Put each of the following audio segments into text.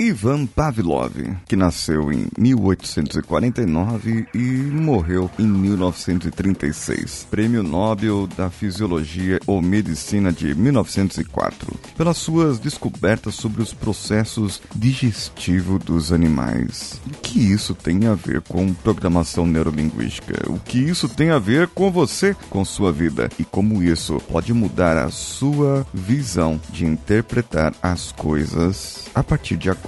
Ivan Pavlov, que nasceu em 1849 e morreu em 1936. Prêmio Nobel da Fisiologia ou Medicina de 1904, pelas suas descobertas sobre os processos digestivos dos animais. O que isso tem a ver com programação neurolinguística? O que isso tem a ver com você, com sua vida e como isso pode mudar a sua visão de interpretar as coisas a partir de agora.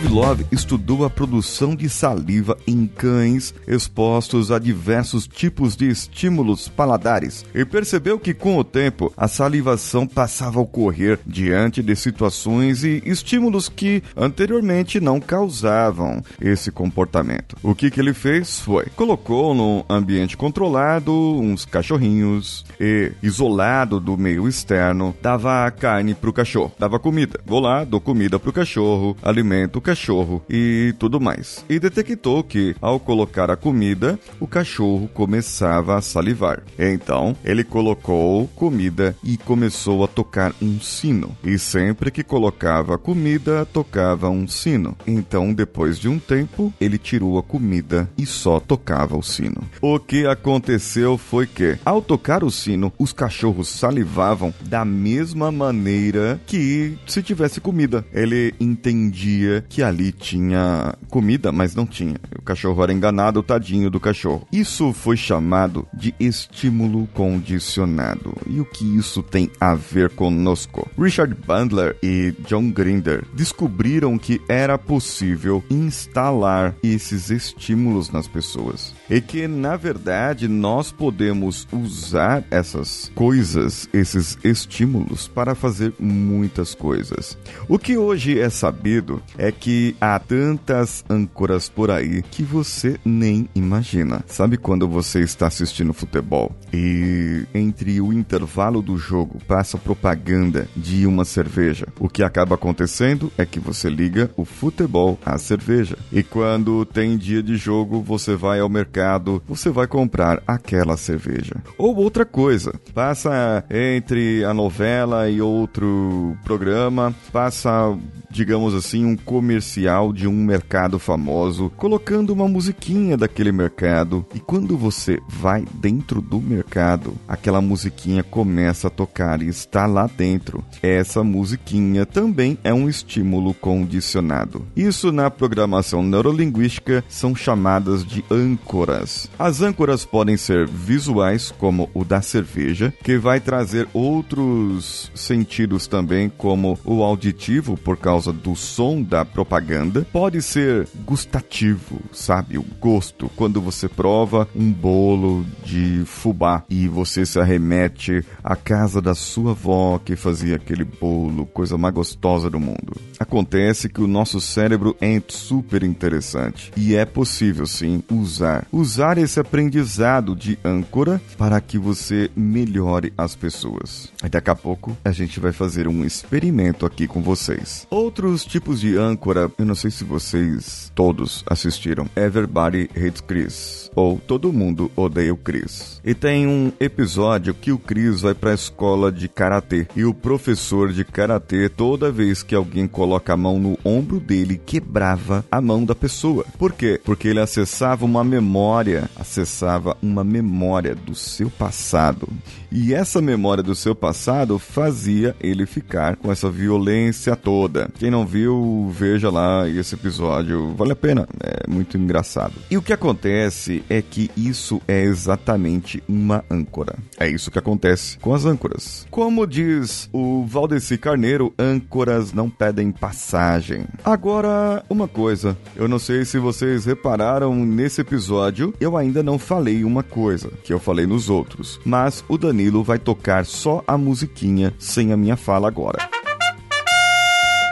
Pavlov estudou a produção de saliva em cães expostos a diversos tipos de estímulos paladares e percebeu que, com o tempo, a salivação passava a ocorrer diante de situações e estímulos que anteriormente não causavam esse comportamento. O que, que ele fez foi colocou num ambiente controlado uns cachorrinhos e, isolado do meio externo, dava carne para o cachorro, dava comida. Vou lá, dou comida para o cachorro, alimento o cachorro e tudo mais. E detectou que, ao colocar a comida, o cachorro começava a salivar. Então, ele colocou comida e começou a tocar um sino. E sempre que colocava comida, tocava um sino. Então, depois de um tempo, ele tirou a comida e só tocava o sino. O que aconteceu foi que, ao tocar o sino, os cachorros salivavam da mesma maneira que se tivesse comida. Ele entendia que ali tinha comida, mas não tinha. O cachorro era enganado, tadinho do cachorro. Isso foi chamado de estímulo condicionado. E o que isso tem a ver conosco? Richard Bandler e John Grinder descobriram que era possível instalar esses estímulos nas pessoas. E que, na verdade, nós podemos usar essas coisas, esses estímulos, para fazer muitas coisas. O que hoje é sabido é que há tantas âncoras por aí que você nem imagina. Sabe quando você está assistindo futebol e entre o intervalo do jogo passa propaganda de uma cerveja? O que acaba acontecendo é que você liga o futebol à cerveja. E quando tem dia de jogo, você vai ao mercado, você vai comprar aquela cerveja. Ou outra coisa, passa entre a novela e outro programa, passa digamos assim, um comercial de um mercado famoso, colocando uma musiquinha daquele mercado. E quando você vai dentro do mercado, aquela musiquinha começa a tocar e está lá dentro. Essa musiquinha também é um estímulo condicionado. Isso na programação neurolinguística são chamadas de âncoras. As âncoras podem ser visuais, como o da cerveja, que vai trazer outros sentidos também, como o auditivo, por causa causa do som da propaganda, pode ser gustativo, sabe? O gosto. Quando você prova um bolo de fubá e você se arremete à casa da sua avó que fazia aquele bolo, coisa mais gostosa do mundo. Acontece que o nosso cérebro é super interessante e é possível sim usar usar esse aprendizado de âncora para que você melhore as pessoas. Daqui a pouco a gente vai fazer um experimento aqui com vocês. Outros tipos de âncora, eu não sei se vocês todos assistiram. Everybody Hates Chris ou Todo Mundo Odeia o Chris. E tem um episódio que o Chris vai para a escola de karatê e o professor de karatê toda vez que alguém coloca a mão no ombro dele quebrava a mão da pessoa. Por quê? Porque ele acessava uma memória, acessava uma memória do seu passado. E essa memória do seu passado fazia ele ficar com essa violência toda. Quem não viu, veja lá esse episódio, vale a pena, é muito engraçado. E o que acontece é que isso é exatamente uma âncora. É isso que acontece com as âncoras. Como diz o Valdeci Carneiro, âncoras não pedem passagem. Agora, uma coisa, eu não sei se vocês repararam nesse episódio, eu ainda não falei uma coisa que eu falei nos outros, mas o Danilo vai tocar só a musiquinha sem a minha fala agora.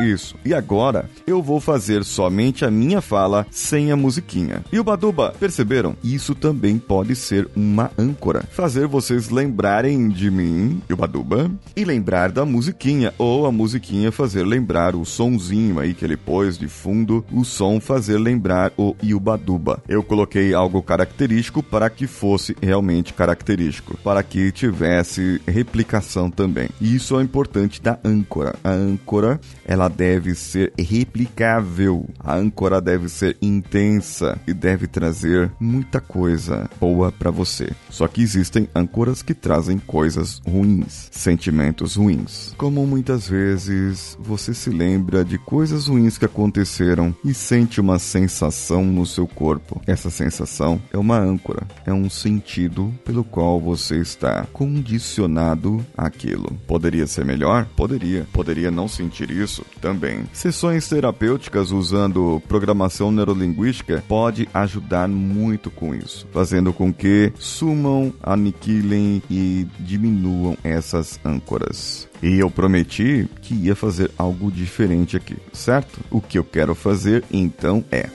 Isso. E agora eu vou fazer somente a minha fala sem a musiquinha. E o Baduba, perceberam? Isso também pode ser uma âncora. Fazer vocês lembrarem de mim, e o Baduba, e lembrar da musiquinha. Ou a musiquinha fazer lembrar o sonzinho aí que ele pôs de fundo, o som fazer lembrar o Iubaduba. Eu coloquei algo característico para que fosse realmente característico, para que tivesse replicação também. E isso é importante da âncora. A âncora, ela deve ser replicável. A âncora deve ser intensa e deve trazer muita coisa boa para você. Só que existem âncoras que trazem coisas ruins, sentimentos ruins. Como muitas vezes você se lembra de coisas ruins que aconteceram e sente uma sensação no seu corpo. Essa sensação é uma âncora, é um sentido pelo qual você está condicionado àquilo. Poderia ser melhor? Poderia. Poderia não sentir isso? Também. Sessões terapêuticas usando programação neurolinguística pode ajudar muito com isso, fazendo com que sumam, aniquilem e diminuam essas âncoras. E eu prometi que ia fazer algo diferente aqui, certo? O que eu quero fazer então é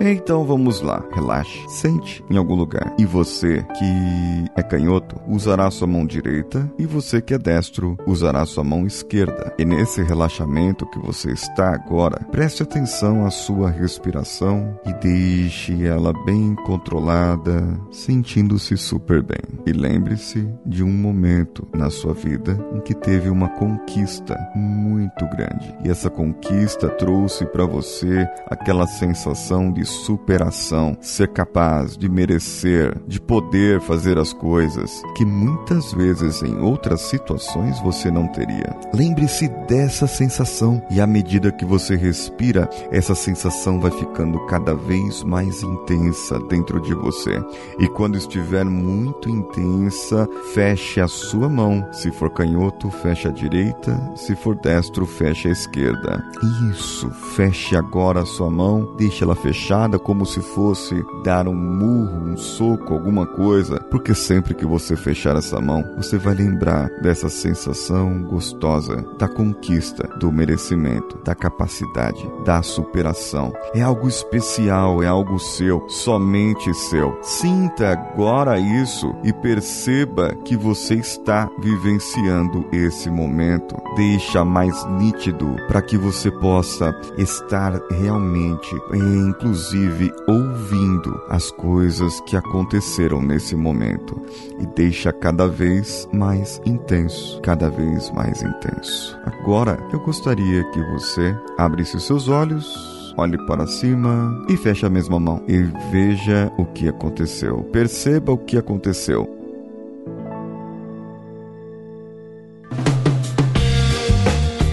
Então vamos lá, relaxe, sente em algum lugar. E você que é canhoto usará sua mão direita e você que é destro usará sua mão esquerda. E nesse relaxamento que você está agora, preste atenção à sua respiração e deixe ela bem controlada, sentindo-se super bem. E lembre-se de um momento na sua vida em que teve uma conquista muito grande. E essa conquista trouxe para você aquela sensação de superação, ser capaz de merecer, de poder fazer as coisas que muitas vezes em outras situações você não teria. Lembre-se dessa sensação e à medida que você respira, essa sensação vai ficando cada vez mais intensa dentro de você. E quando estiver muito intensa, feche a sua mão. Se for canhoto, feche a direita, se for destro, feche a esquerda. Isso, feche agora a sua mão, deixe ela fechada como se fosse dar um murro, um soco, alguma coisa, porque sempre que você fechar essa mão, você vai lembrar dessa sensação gostosa da conquista, do merecimento, da capacidade, da superação. É algo especial, é algo seu, somente seu. Sinta agora isso e perceba que você está vivenciando esse momento. Deixa mais nítido para que você possa estar realmente, inclusive inclusive ouvindo as coisas que aconteceram nesse momento e deixa cada vez mais intenso, cada vez mais intenso. Agora eu gostaria que você abrisse seus olhos olhe para cima e feche a mesma mão e veja o que aconteceu. Perceba o que aconteceu.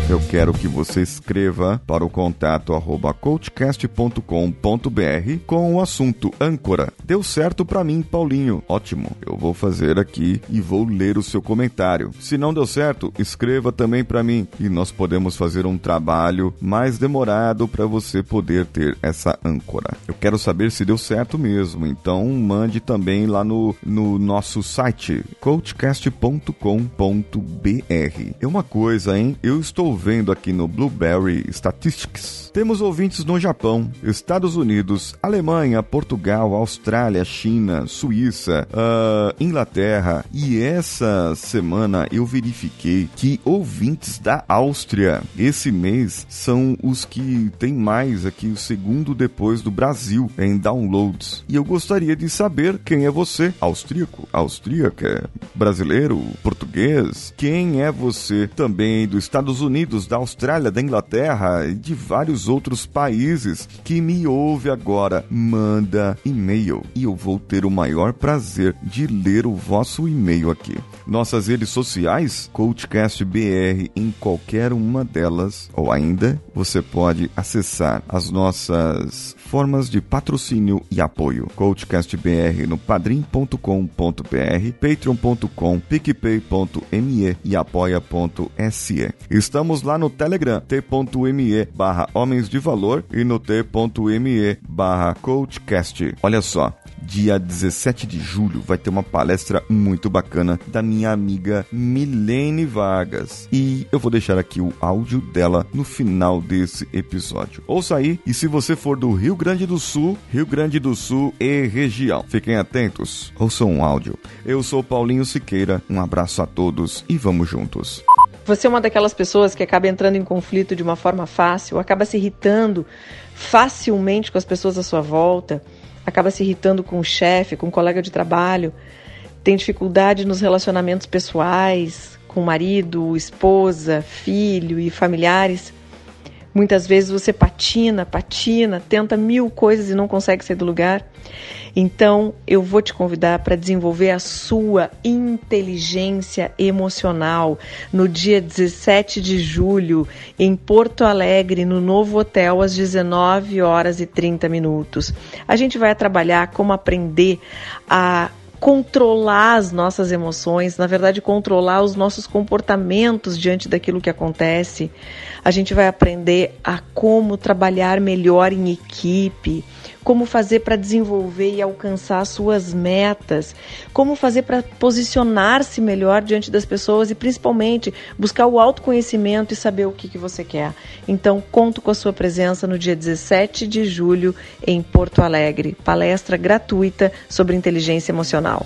Eu quero que você escreva para o contato arroba coachcast.com.br com o assunto âncora. Deu certo para mim, Paulinho. Ótimo. Eu vou fazer aqui e vou ler o seu comentário. Se não deu certo, escreva também para mim e nós podemos fazer um trabalho mais demorado para você poder ter essa âncora. Eu quero saber se deu certo mesmo, então mande também lá no, no nosso site coachcast.com.br. É uma coisa, hein? Eu estou vendo aqui no Blueberry Statistics. Temos ouvintes no Japão, Estados Unidos, Alemanha, Portugal, Austrália, China, Suíça, uh, Inglaterra. E essa semana eu verifiquei que ouvintes da Áustria esse mês são os que tem mais aqui, o segundo depois do Brasil em downloads. E eu gostaria de saber quem é você, austríaco, austríaca, brasileiro, português, quem é você também dos Estados Unidos Unidos, da Austrália, da Inglaterra e de vários outros países que me ouve agora, manda e-mail e eu vou ter o maior prazer de ler o vosso e-mail aqui. Nossas redes sociais, CoachCastBR em qualquer uma delas, ou ainda você pode acessar as nossas formas de patrocínio e apoio. CoachCastBR no padrim.com.br, patreon.com, picpay.me e apoia.se. Estamos estamos lá no Telegram, t.me barra Homens de Valor e no t.me barra Coachcast. Olha só, dia 17 de julho vai ter uma palestra muito bacana da minha amiga Milene Vargas. E eu vou deixar aqui o áudio dela no final desse episódio. Ouça aí, e se você for do Rio Grande do Sul, Rio Grande do Sul e região, fiquem atentos, ouçam um áudio. Eu sou Paulinho Siqueira, um abraço a todos e vamos juntos. Você é uma daquelas pessoas que acaba entrando em conflito de uma forma fácil, acaba se irritando facilmente com as pessoas à sua volta, acaba se irritando com o chefe, com o colega de trabalho, tem dificuldade nos relacionamentos pessoais, com marido, esposa, filho e familiares. Muitas vezes você patina, patina, tenta mil coisas e não consegue sair do lugar. Então, eu vou te convidar para desenvolver a sua inteligência emocional no dia 17 de julho, em Porto Alegre, no novo hotel, às 19 horas e 30 minutos. A gente vai trabalhar como aprender a controlar as nossas emoções, na verdade, controlar os nossos comportamentos diante daquilo que acontece. A gente vai aprender a como trabalhar melhor em equipe, como fazer para desenvolver e alcançar suas metas, como fazer para posicionar-se melhor diante das pessoas e principalmente buscar o autoconhecimento e saber o que, que você quer. Então, conto com a sua presença no dia 17 de julho em Porto Alegre, palestra gratuita sobre inteligência emocional.